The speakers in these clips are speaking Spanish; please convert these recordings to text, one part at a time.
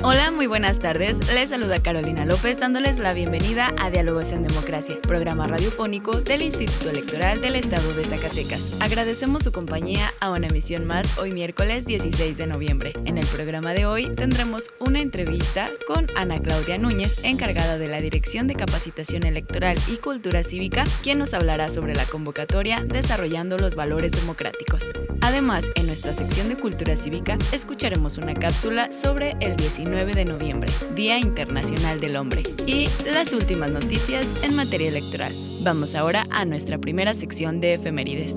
Hola, muy buenas tardes. Les saluda Carolina López dándoles la bienvenida a Diálogos en Democracia, programa radiofónico del Instituto Electoral del Estado de Zacatecas. Agradecemos su compañía a una emisión más hoy miércoles 16 de noviembre. En el programa de hoy tendremos una entrevista con Ana Claudia Núñez, encargada de la Dirección de Capacitación Electoral y Cultura Cívica, quien nos hablará sobre la convocatoria Desarrollando los Valores Democráticos. Además, en nuestra sección de Cultura Cívica escucharemos una cápsula sobre el 19 9 de noviembre, Día Internacional del Hombre, y las últimas noticias en materia electoral. Vamos ahora a nuestra primera sección de efemérides.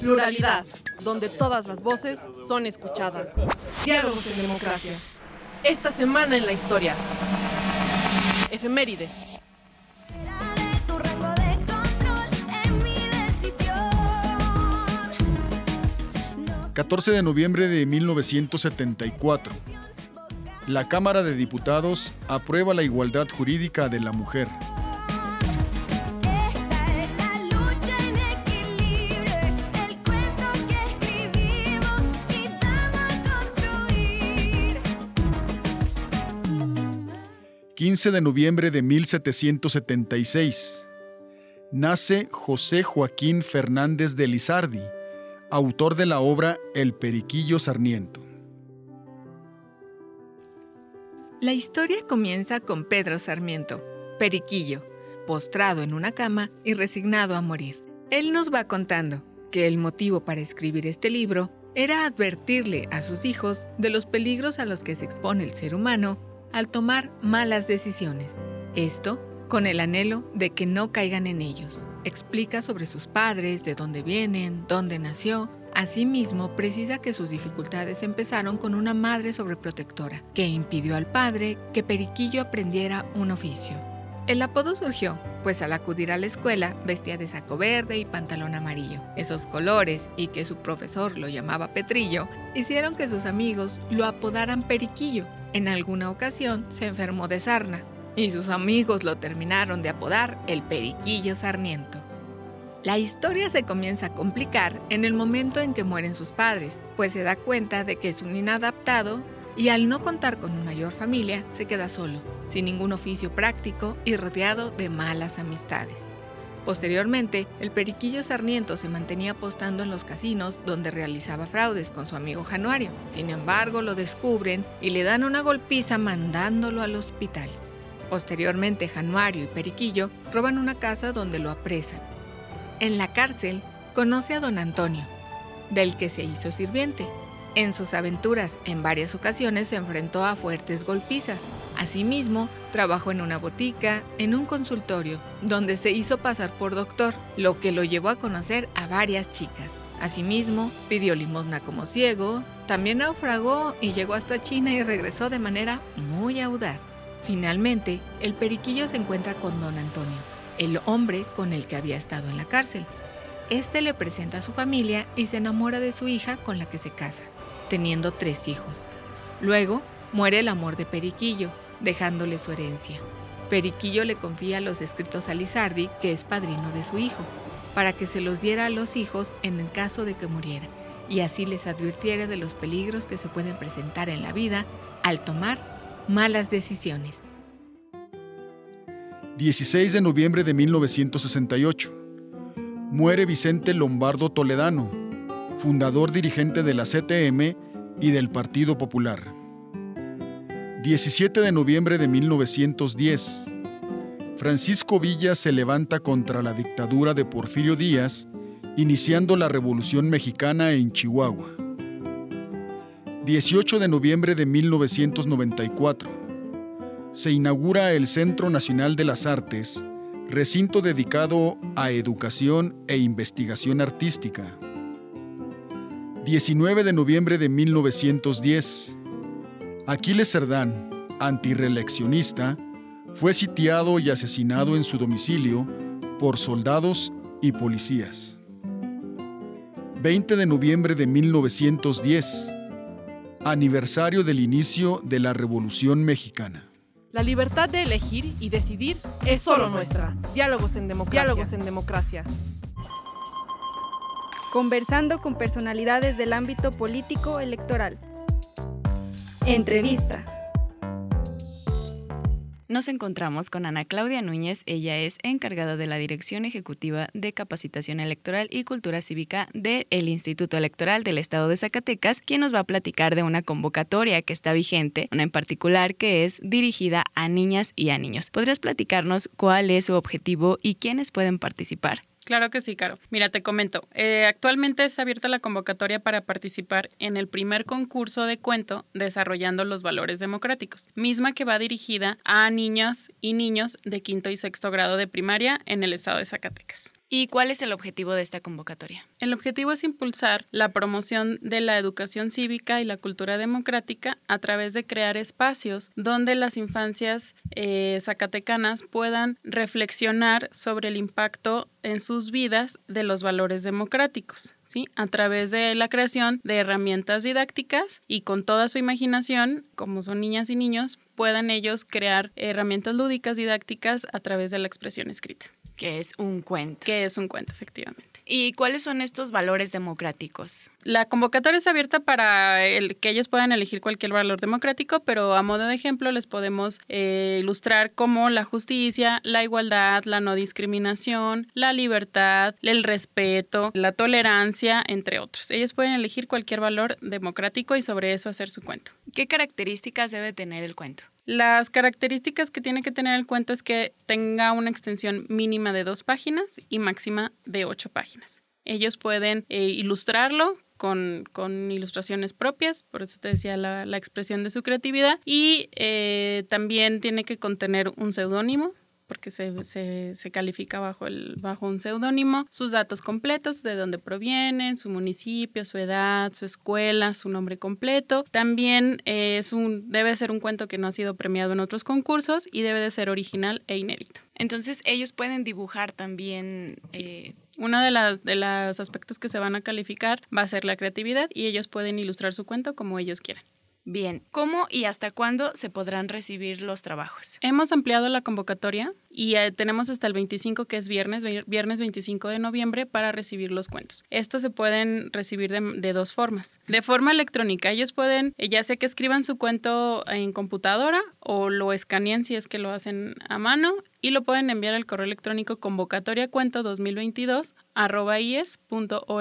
Pluralidad, donde todas las voces son escuchadas. Diálogos en democracia. Esta semana en la historia. Efemérides. 14 de noviembre de 1974. La Cámara de Diputados aprueba la igualdad jurídica de la mujer. ...15 de noviembre de 1776... ...nace José Joaquín Fernández de Lizardi autor de la obra El Periquillo Sarmiento. La historia comienza con Pedro Sarmiento, Periquillo, postrado en una cama y resignado a morir. Él nos va contando que el motivo para escribir este libro era advertirle a sus hijos de los peligros a los que se expone el ser humano al tomar malas decisiones. Esto con el anhelo de que no caigan en ellos. Explica sobre sus padres, de dónde vienen, dónde nació. Asimismo, precisa que sus dificultades empezaron con una madre sobreprotectora, que impidió al padre que Periquillo aprendiera un oficio. El apodo surgió, pues al acudir a la escuela vestía de saco verde y pantalón amarillo. Esos colores y que su profesor lo llamaba Petrillo hicieron que sus amigos lo apodaran Periquillo. En alguna ocasión se enfermó de sarna, y sus amigos lo terminaron de apodar el Periquillo Sarmiento. La historia se comienza a complicar en el momento en que mueren sus padres, pues se da cuenta de que es un inadaptado y al no contar con una mayor familia se queda solo, sin ningún oficio práctico y rodeado de malas amistades. Posteriormente, el periquillo Sarmiento se mantenía apostando en los casinos donde realizaba fraudes con su amigo Januario. Sin embargo, lo descubren y le dan una golpiza mandándolo al hospital. Posteriormente, Januario y Periquillo roban una casa donde lo apresan. En la cárcel, conoce a don Antonio, del que se hizo sirviente. En sus aventuras, en varias ocasiones se enfrentó a fuertes golpizas. Asimismo, trabajó en una botica, en un consultorio, donde se hizo pasar por doctor, lo que lo llevó a conocer a varias chicas. Asimismo, pidió limosna como ciego, también naufragó y llegó hasta China y regresó de manera muy audaz. Finalmente, el periquillo se encuentra con don Antonio, el hombre con el que había estado en la cárcel. Este le presenta a su familia y se enamora de su hija con la que se casa, teniendo tres hijos. Luego, muere el amor de Periquillo, dejándole su herencia. Periquillo le confía los escritos a Lizardi, que es padrino de su hijo, para que se los diera a los hijos en el caso de que muriera, y así les advirtiera de los peligros que se pueden presentar en la vida al tomar malas decisiones. 16 de noviembre de 1968. Muere Vicente Lombardo Toledano, fundador dirigente de la CTM y del Partido Popular. 17 de noviembre de 1910. Francisco Villa se levanta contra la dictadura de Porfirio Díaz iniciando la Revolución Mexicana en Chihuahua. 18 de noviembre de 1994. Se inaugura el Centro Nacional de las Artes, recinto dedicado a educación e investigación artística. 19 de noviembre de 1910. Aquiles Cerdán, antireeleccionista, fue sitiado y asesinado en su domicilio por soldados y policías. 20 de noviembre de 1910. Aniversario del inicio de la Revolución Mexicana. La libertad de elegir y decidir es solo nuestra. Diálogos en democracia. Diálogos en democracia. Conversando con personalidades del ámbito político electoral. Entrevista. Nos encontramos con Ana Claudia Núñez, ella es encargada de la Dirección Ejecutiva de Capacitación Electoral y Cultura Cívica del Instituto Electoral del Estado de Zacatecas, quien nos va a platicar de una convocatoria que está vigente, una en particular que es dirigida a niñas y a niños. ¿Podrías platicarnos cuál es su objetivo y quiénes pueden participar? Claro que sí, Caro. Mira, te comento. Eh, actualmente está abierta la convocatoria para participar en el primer concurso de cuento Desarrollando los Valores Democráticos, misma que va dirigida a niñas y niños de quinto y sexto grado de primaria en el estado de Zacatecas. ¿Y cuál es el objetivo de esta convocatoria? El objetivo es impulsar la promoción de la educación cívica y la cultura democrática a través de crear espacios donde las infancias eh, zacatecanas puedan reflexionar sobre el impacto en sus vidas de los valores democráticos. ¿Sí? a través de la creación de herramientas didácticas y con toda su imaginación, como son niñas y niños, puedan ellos crear herramientas lúdicas didácticas a través de la expresión escrita. Que es un cuento. Que es un cuento, efectivamente. ¿Y cuáles son estos valores democráticos? La convocatoria es abierta para el, que ellos puedan elegir cualquier valor democrático, pero a modo de ejemplo les podemos eh, ilustrar como la justicia, la igualdad, la no discriminación, la libertad, el respeto, la tolerancia, entre otros. Ellos pueden elegir cualquier valor democrático y sobre eso hacer su cuento. ¿Qué características debe tener el cuento? Las características que tiene que tener el cuento es que tenga una extensión mínima de dos páginas y máxima de ocho páginas. Ellos pueden eh, ilustrarlo con, ilustraciones propias, por eso te decía la, expresión de su creatividad, y eh, también tiene que contener un seudónimo porque se, califica bajo, el, bajo un seudónimo, sus datos completos, de dónde provienen, su municipio, su edad, su escuela, su nombre completo. También es un, debe ser un cuento que no ha sido premiado en otros concursos y debe de ser original e inédito. Entonces ellos pueden dibujar también. Eh, uno de, las, de los aspectos que se van a calificar va a ser la creatividad y ellos pueden ilustrar su cuento como ellos quieran. Bien, ¿cómo y hasta cuándo se podrán recibir los trabajos? Hemos ampliado la convocatoria y eh, tenemos hasta el 25, que es viernes, viernes 25 de noviembre, para recibir los cuentos. Estos se pueden recibir de, dos formas. De forma electrónica, ellos pueden, eh, ya sea que escriban su cuento en computadora o lo escaneen si es que lo hacen a mano y lo pueden enviar al correo electrónico convocatoriacuento 2022 ies.org.mx.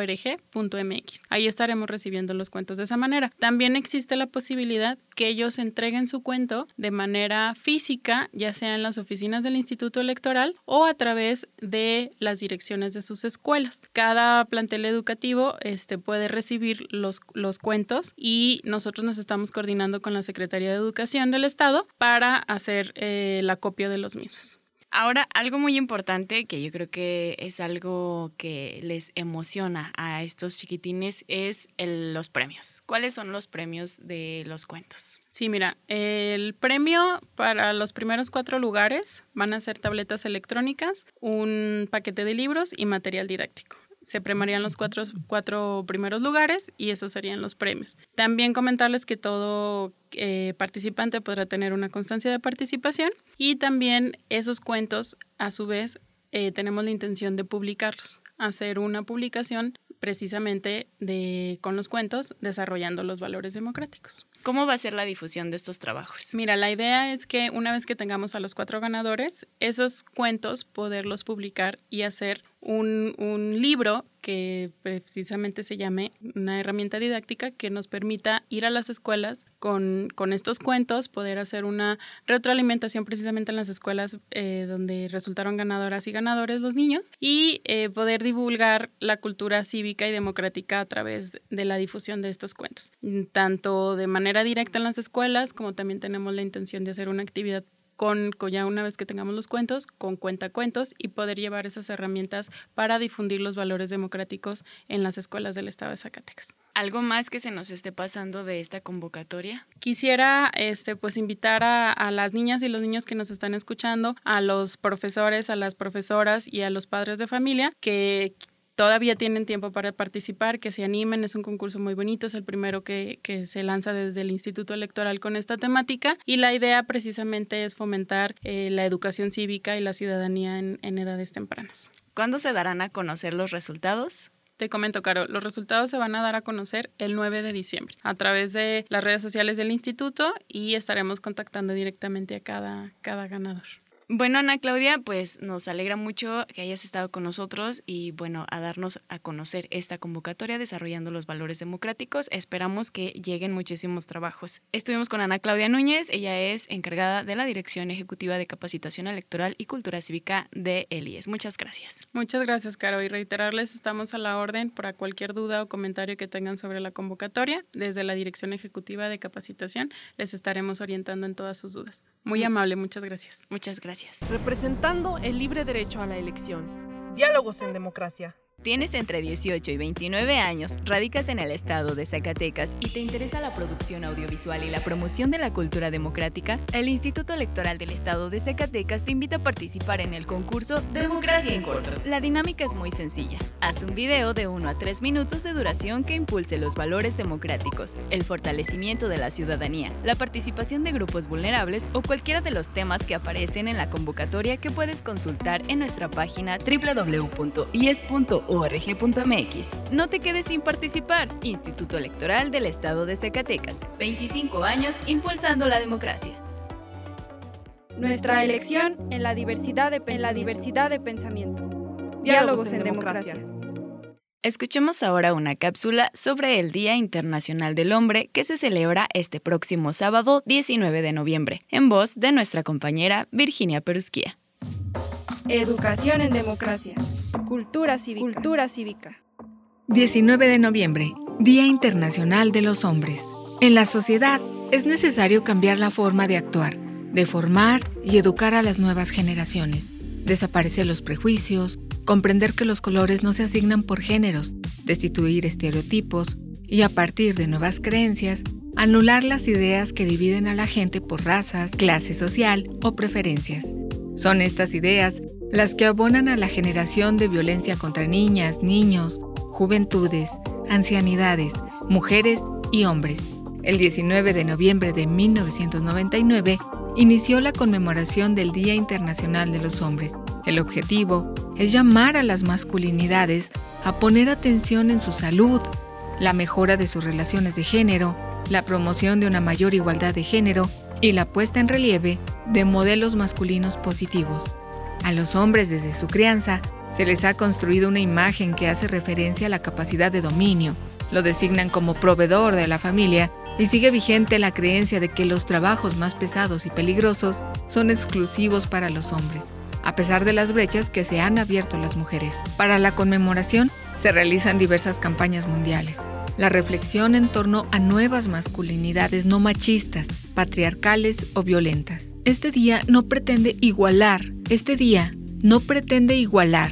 Ahí estaremos recibiendo los cuentos de esa manera. También existe la posibilidad que ellos entreguen su cuento de manera física, ya sea en las oficinas del Instituto Electoral o a través de las direcciones de sus escuelas. Cada plantel educativo este, puede recibir los, los cuentos y nosotros nos estamos coordinando con la Secretaría de Educación del Estado para hacer eh, la copia de los mismos. Ahora, algo muy importante que yo creo que es algo que les emociona a estos chiquitines es los premios. ¿Cuáles son los premios de los cuentos? Sí, mira, el premio para los primeros cuatro lugares van a ser tabletas electrónicas, un paquete de libros y material didáctico se premiarían los cuatro, cuatro, primeros lugares y esos serían los premios. También comentarles que todo eh, participante podrá tener una constancia de participación y también esos cuentos, a su vez, eh, tenemos la intención de publicarlos, hacer una publicación precisamente de, con los cuentos desarrollando los valores democráticos. ¿Cómo va a ser la difusión de estos trabajos? Mira, la idea es que una vez que tengamos a los cuatro ganadores, esos cuentos poderlos publicar y hacer un, libro que precisamente se llame una herramienta didáctica que nos permita ir a las escuelas con, con estos cuentos, poder hacer una retroalimentación precisamente en las escuelas eh, donde resultaron ganadoras y ganadores los niños y eh, poder divulgar la cultura cívica y democrática a través de la difusión de estos cuentos, tanto de manera directa en las escuelas como también tenemos la intención de hacer una actividad con, ya una vez que tengamos los cuentos, con cuentacuentos y poder llevar esas herramientas para difundir los valores democráticos en las escuelas del estado de Zacatecas. ¿Algo más que se nos esté pasando de esta convocatoria? Quisiera este, pues, invitar a, a las niñas y los niños que nos están escuchando, a los profesores, a las profesoras y a los padres de familia que todavía tienen tiempo para participar, que se animen, es un concurso muy bonito, es el primero que, se lanza desde el Instituto Electoral con esta temática y la idea precisamente es fomentar eh, la educación cívica y la ciudadanía en, en edades tempranas. ¿Cuándo se darán a conocer los resultados? Te comento, Caro, los resultados se van a dar a conocer el 9 de diciembre a través de las redes sociales del instituto y estaremos contactando directamente a cada, cada ganador. Bueno, Ana Claudia, pues nos alegra mucho que hayas estado con nosotros y bueno, a darnos a conocer esta convocatoria desarrollando los valores democráticos. Esperamos que lleguen muchísimos trabajos. Estuvimos con Ana Claudia Núñez, ella es encargada de la Dirección Ejecutiva de Capacitación Electoral y Cultura Cívica de ELIES. Muchas gracias. Muchas gracias, Caro, y reiterarles, estamos a la orden para cualquier duda o comentario que tengan sobre la convocatoria. Desde la Dirección Ejecutiva de Capacitación les estaremos orientando en todas sus dudas. Muy amable, muchas gracias. Muchas gracias. Representando el libre derecho a la elección. Diálogos en democracia. Tienes entre 18 y 29 años, radicas en el estado de Zacatecas y te interesa la producción audiovisual y la promoción de la cultura democrática, el Instituto Electoral del Estado de Zacatecas te invita a participar en el concurso Democracia en Corto. La dinámica es muy sencilla. Haz un video de 1 a 3 minutos de duración que impulse los valores democráticos, el fortalecimiento de la ciudadanía, la participación de grupos vulnerables o cualquiera de los temas que aparecen en la convocatoria que puedes consultar en nuestra página www.ies.org org.mx. No te quedes sin participar. Instituto Electoral del Estado de Zacatecas. 25 años impulsando la democracia. Nuestra elección en la diversidad de, en la diversidad de pensamiento. Diálogos en democracia. Escuchemos ahora una cápsula sobre el Día Internacional del Hombre que se celebra este próximo sábado 19 de noviembre, en voz de nuestra compañera Virginia Perusquía. Educación en democracia. Cultura cívica. Cultura cívica. 19 de noviembre, Día Internacional de los Hombres. En la sociedad es necesario cambiar la forma de actuar, de formar y educar a las nuevas generaciones, desaparecer los prejuicios, comprender que los colores no se asignan por géneros, destituir estereotipos y a partir de nuevas creencias, anular las ideas que dividen a la gente por razas, clase social o preferencias. Son estas ideas las que abonan a la generación de violencia contra niñas, niños, juventudes, ancianidades, mujeres y hombres. El 19 de noviembre de 1999 inició la conmemoración del Día Internacional de los Hombres. El objetivo es llamar a las masculinidades a poner atención en su salud, la mejora de sus relaciones de género, la promoción de una mayor igualdad de género y la puesta en relieve de modelos masculinos positivos. A los hombres desde su crianza se les ha construido una imagen que hace referencia a la capacidad de dominio. Lo designan como proveedor de la familia y sigue vigente la creencia de que los trabajos más pesados y peligrosos son exclusivos para los hombres, a pesar de las brechas que se han abierto las mujeres. Para la conmemoración se realizan diversas campañas mundiales, la reflexión en torno a nuevas masculinidades no machistas, patriarcales o violentas. Este día no pretende igualar, este día no pretende igualar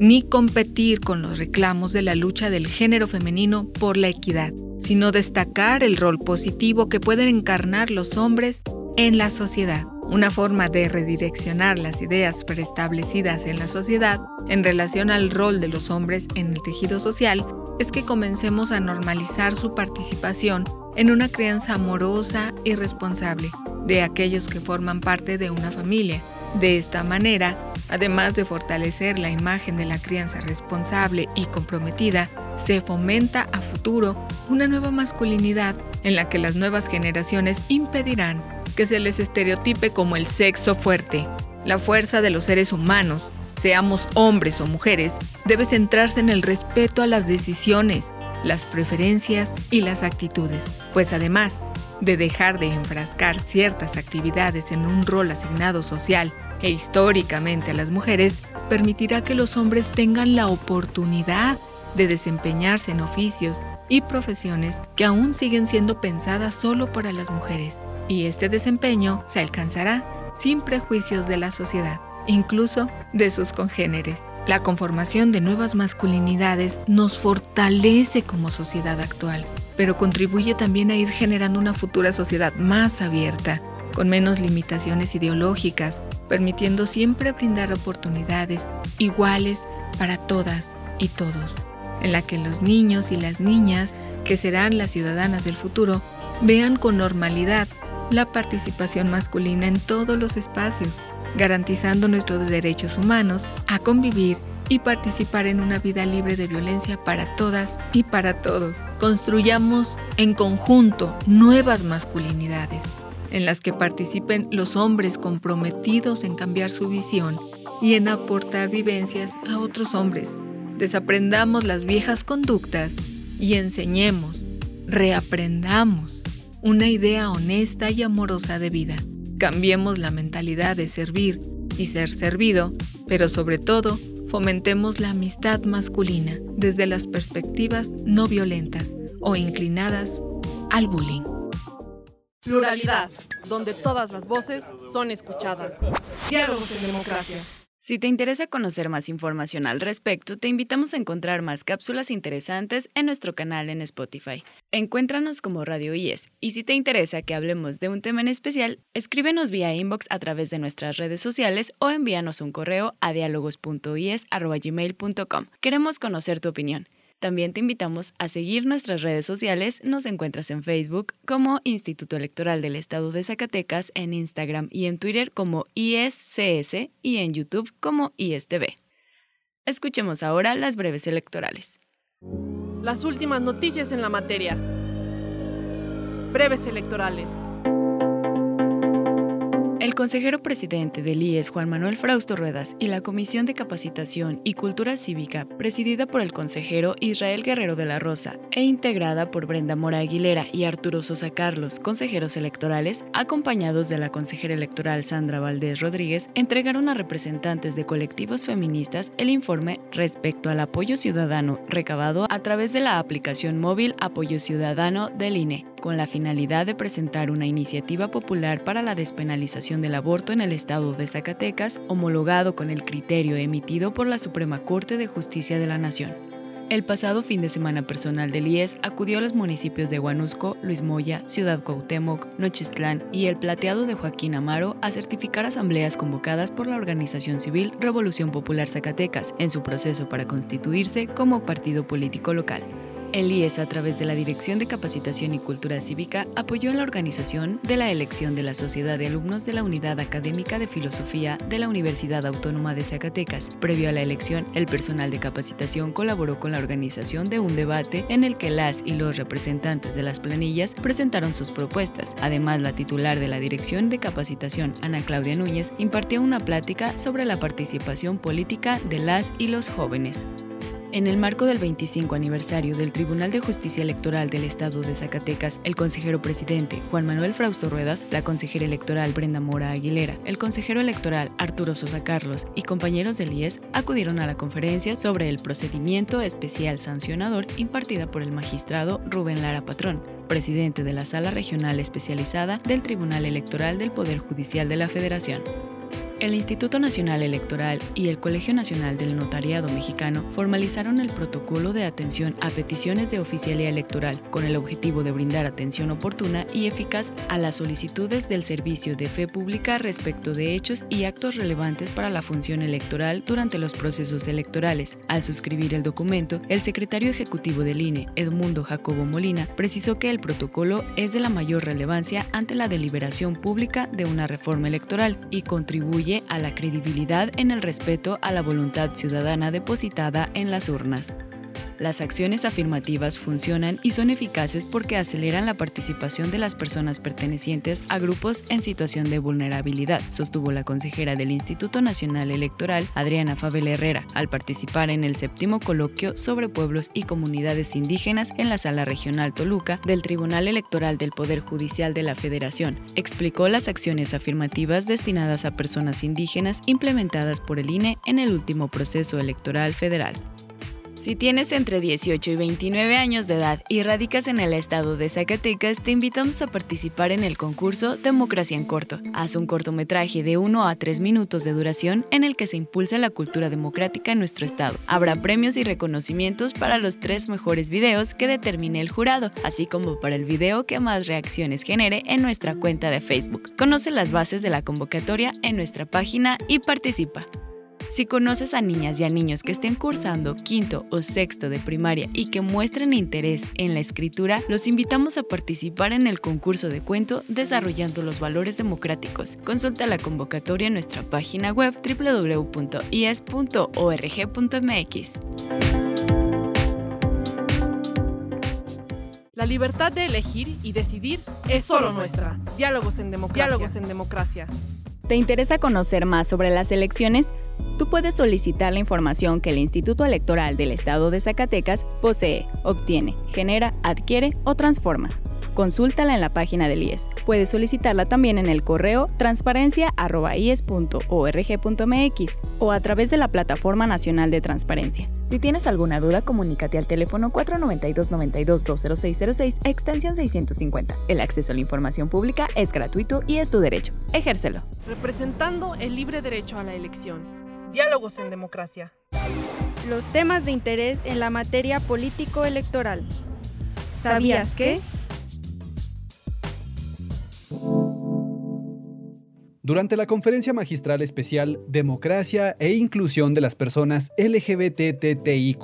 ni competir con los reclamos de la lucha del género femenino por la equidad, sino destacar el rol positivo que pueden encarnar los hombres en la sociedad. Una forma de redireccionar las ideas preestablecidas en la sociedad en relación al rol de los hombres en el tejido social es que comencemos a normalizar su participación en una crianza amorosa y responsable de aquellos que forman parte de una familia. De esta manera, además de fortalecer la imagen de la crianza responsable y comprometida, se fomenta a futuro una nueva masculinidad en la que las nuevas generaciones impedirán que se les estereotipe como el sexo fuerte, la fuerza de los seres humanos, seamos hombres o mujeres, debe centrarse en el respeto a las decisiones, las preferencias y las actitudes, pues además de dejar de enfrascar ciertas actividades en un rol asignado social e históricamente a las mujeres, permitirá que los hombres tengan la oportunidad de desempeñarse en oficios y profesiones que aún siguen siendo pensadas solo para las mujeres, y este desempeño se alcanzará sin prejuicios de la sociedad, incluso de sus congéneres. La conformación de nuevas masculinidades nos fortalece como sociedad actual, pero contribuye también a ir generando una futura sociedad más abierta, con menos limitaciones ideológicas, permitiendo siempre brindar oportunidades iguales para todas y todos, en la que los niños y las niñas, que serán las ciudadanas del futuro, vean con normalidad la participación masculina en todos los espacios, garantizando nuestros derechos humanos a convivir y participar en una vida libre de violencia para todas y para todos. Construyamos en conjunto nuevas masculinidades en las que participen los hombres comprometidos en cambiar su visión y en aportar vivencias a otros hombres. Desaprendamos las viejas conductas y enseñemos, reaprendamos una idea honesta y amorosa de vida. Cambiemos la mentalidad de servir y ser servido, pero sobre todo, fomentemos la amistad masculina desde las perspectivas no violentas o inclinadas al bullying. Pluralidad, donde todas las voces son escuchadas. Diálogos en democracia. Si te interesa conocer más información al respecto, te invitamos a encontrar más cápsulas interesantes en nuestro canal en Spotify. Encuéntranos como Radio IES y si te interesa que hablemos de un tema en especial, escríbenos vía inbox a través de nuestras redes sociales o envíanos un correo a diálogos.ies.gmail.com. Queremos conocer tu opinión. También te invitamos a seguir nuestras redes sociales. Nos encuentras en Facebook como Instituto Electoral del Estado de Zacatecas, en Instagram y en Twitter como ISCS y en YouTube como ISTV. Escuchemos ahora las breves electorales. Las últimas noticias en la materia. Breves electorales. El consejero presidente del IES, Juan Manuel Frausto Ruedas, y la Comisión de Capacitación y Cultura Cívica, presidida por el consejero Israel Guerrero de la Rosa e integrada por Brenda Mora Aguilera y Arturo Sosa Carlos, consejeros electorales, acompañados de la consejera electoral Sandra Valdés Rodríguez, entregaron a representantes de colectivos feministas el informe respecto al apoyo ciudadano recabado a través de la aplicación móvil Apoyo Ciudadano del INE, con la finalidad de presentar una iniciativa popular para la despenalización del aborto en el estado de Zacatecas, homologado con el criterio emitido por la Suprema Corte de Justicia de la Nación. El pasado fin de semana personal del IES acudió a los municipios de Huanusco, Luis Moya, Ciudad Cuauhtémoc, Nochistlán y El Plateado de Joaquín Amaro a certificar asambleas convocadas por la organización civil Revolución Popular Zacatecas en su proceso para constituirse como partido político local. El IES, a través de la Dirección de Capacitación y Cultura Cívica, apoyó la organización de la elección de la Sociedad de Alumnos de la Unidad Académica de Filosofía de la Universidad Autónoma de Zacatecas. Previo a la elección, el personal de capacitación colaboró con la organización de un debate en el que las y los representantes de las planillas presentaron sus propuestas. Además, la titular de la Dirección de Capacitación, Ana Claudia Núñez, impartió una plática sobre la participación política de las y los jóvenes. En el marco del 25 aniversario del Tribunal de Justicia Electoral del Estado de Zacatecas, el consejero presidente Juan Manuel Frausto Ruedas, la consejera electoral Brenda Mora Aguilera, el consejero electoral Arturo Sosa Carlos y compañeros del IES acudieron a la conferencia sobre el procedimiento especial sancionador impartida por el magistrado Rubén Lara Patrón, presidente de la Sala Regional Especializada del Tribunal Electoral del Poder Judicial de la Federación. El Instituto Nacional Electoral y el Colegio Nacional del Notariado Mexicano formalizaron el protocolo de atención a peticiones de oficialía electoral con el objetivo de brindar atención oportuna y eficaz a las solicitudes del servicio de fe pública respecto de hechos y actos relevantes para la función electoral durante los procesos electorales. Al suscribir el documento, el secretario ejecutivo del INE, Edmundo Jacobo Molina, precisó que el protocolo es de la mayor relevancia ante la deliberación pública de una reforma electoral y contribuye a la credibilidad en el respeto a la voluntad ciudadana depositada en las urnas. Las acciones afirmativas funcionan y son eficaces porque aceleran la participación de las personas pertenecientes a grupos en situación de vulnerabilidad, sostuvo la consejera del Instituto Nacional Electoral, Adriana Fabel Herrera, al participar en el séptimo coloquio sobre pueblos y comunidades indígenas en la Sala Regional Toluca del Tribunal Electoral del Poder Judicial de la Federación. Explicó las acciones afirmativas destinadas a personas indígenas implementadas por el INE en el último proceso electoral federal. Si tienes entre 18 y 29 años de edad y radicas en el estado de Zacatecas, te invitamos a participar en el concurso Democracia en Corto. Haz un cortometraje de 1 a 3 minutos de duración en el que se impulsa la cultura democrática en nuestro estado. Habrá premios y reconocimientos para los tres mejores videos que determine el jurado, así como para el video que más reacciones genere en nuestra cuenta de Facebook. Conoce las bases de la convocatoria en nuestra página y participa. Si conoces a niñas y a niños que estén cursando quinto o sexto de primaria y que muestren interés en la escritura, los invitamos a participar en el concurso de cuento Desarrollando los Valores Democráticos. Consulta la convocatoria en nuestra página web www.ies.org.mx. La libertad de elegir y decidir es solo nuestra. Diálogos en democracia. Diálogos en democracia. ¿Te interesa conocer más sobre las elecciones? Tú puedes solicitar la información que el Instituto Electoral del Estado de Zacatecas posee, obtiene, genera, adquiere o transforma. Consúltala en la página del IES. Puedes solicitarla también en el correo transparencia.ies.org.mx o a través de la Plataforma Nacional de Transparencia. Si tienes alguna duda, comunícate al teléfono 492-92-20606, extensión 650. El acceso a la información pública es gratuito y es tu derecho. Ejércelo. Representando el libre derecho a la elección. Diálogos en democracia. Los temas de interés en la materia político-electoral. ¿Sabías que? Durante la conferencia magistral especial Democracia e Inclusión de las Personas LGBTTIQ,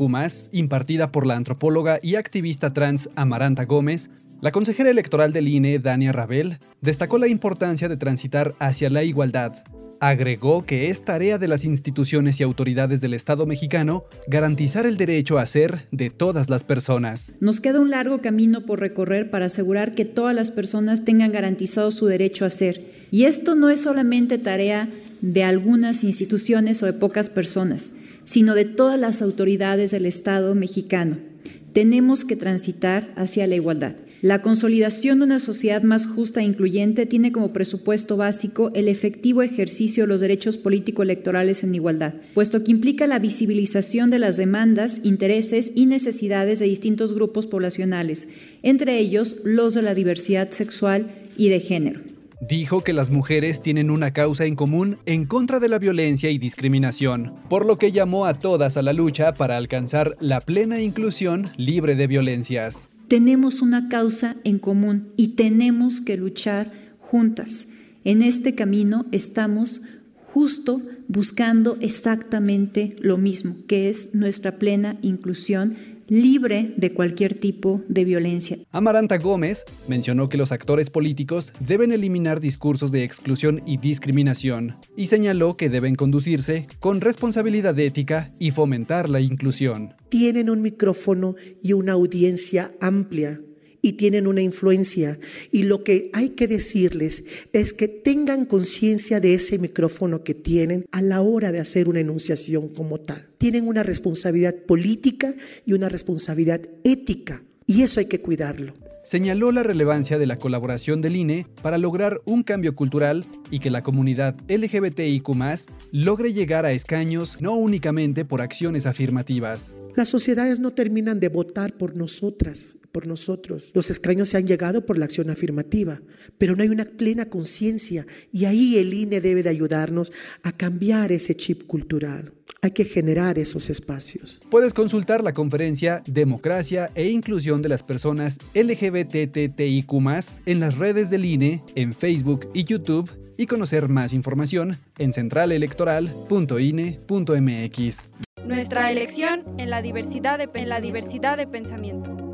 impartida por la antropóloga y activista trans Amaranta Gómez, la consejera electoral del INE, Dania Rabel, destacó la importancia de transitar hacia la igualdad, Agregó que es tarea de las instituciones y autoridades del Estado mexicano garantizar el derecho a ser de todas las personas. Nos queda un largo camino por recorrer para asegurar que todas las personas tengan garantizado su derecho a ser. Y esto no es solamente tarea de algunas instituciones o de pocas personas, sino de todas las autoridades del Estado mexicano. Tenemos que transitar hacia la igualdad. La consolidación de una sociedad más justa e incluyente tiene como presupuesto básico el efectivo ejercicio de los derechos político-electorales en igualdad, puesto que implica la visibilización de las demandas, intereses y necesidades de distintos grupos poblacionales, entre ellos los de la diversidad sexual y de género. Dijo que las mujeres tienen una causa en común en contra de la violencia y discriminación, por lo que llamó a todas a la lucha para alcanzar la plena inclusión libre de violencias tenemos una causa en común y tenemos que luchar juntas. En este camino estamos justo buscando exactamente lo mismo, que es nuestra plena inclusión libre de cualquier tipo de violencia. Amaranta Gómez mencionó que los actores políticos deben eliminar discursos de exclusión y discriminación y señaló que deben conducirse con responsabilidad ética y fomentar la inclusión. Tienen un micrófono y una audiencia amplia y tienen una influencia. Y lo que hay que decirles es que tengan conciencia de ese micrófono que tienen a la hora de hacer una enunciación como tal. Tienen una responsabilidad política y una responsabilidad ética. Y eso hay que cuidarlo señaló la relevancia de la colaboración del INE para lograr un cambio cultural y que la comunidad LGBTIQ logre llegar a escaños no únicamente por acciones afirmativas. Las sociedades no terminan de votar por nosotras, por nosotros. Los escaños se han llegado por la acción afirmativa, pero no hay una plena conciencia y ahí el INE debe de ayudarnos a cambiar ese chip cultural. Hay que generar esos espacios. Puedes consultar la conferencia Democracia e Inclusión de las Personas LGBTTIQ en las redes del INE, en Facebook y YouTube y conocer más información en centralelectoral.ine.mx. Nuestra elección en la diversidad de, en la diversidad de pensamiento.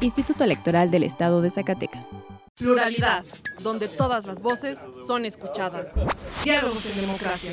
Instituto Electoral del Estado de Zacatecas. Pluralidad, donde todas las voces son escuchadas. Diálogos en democracia.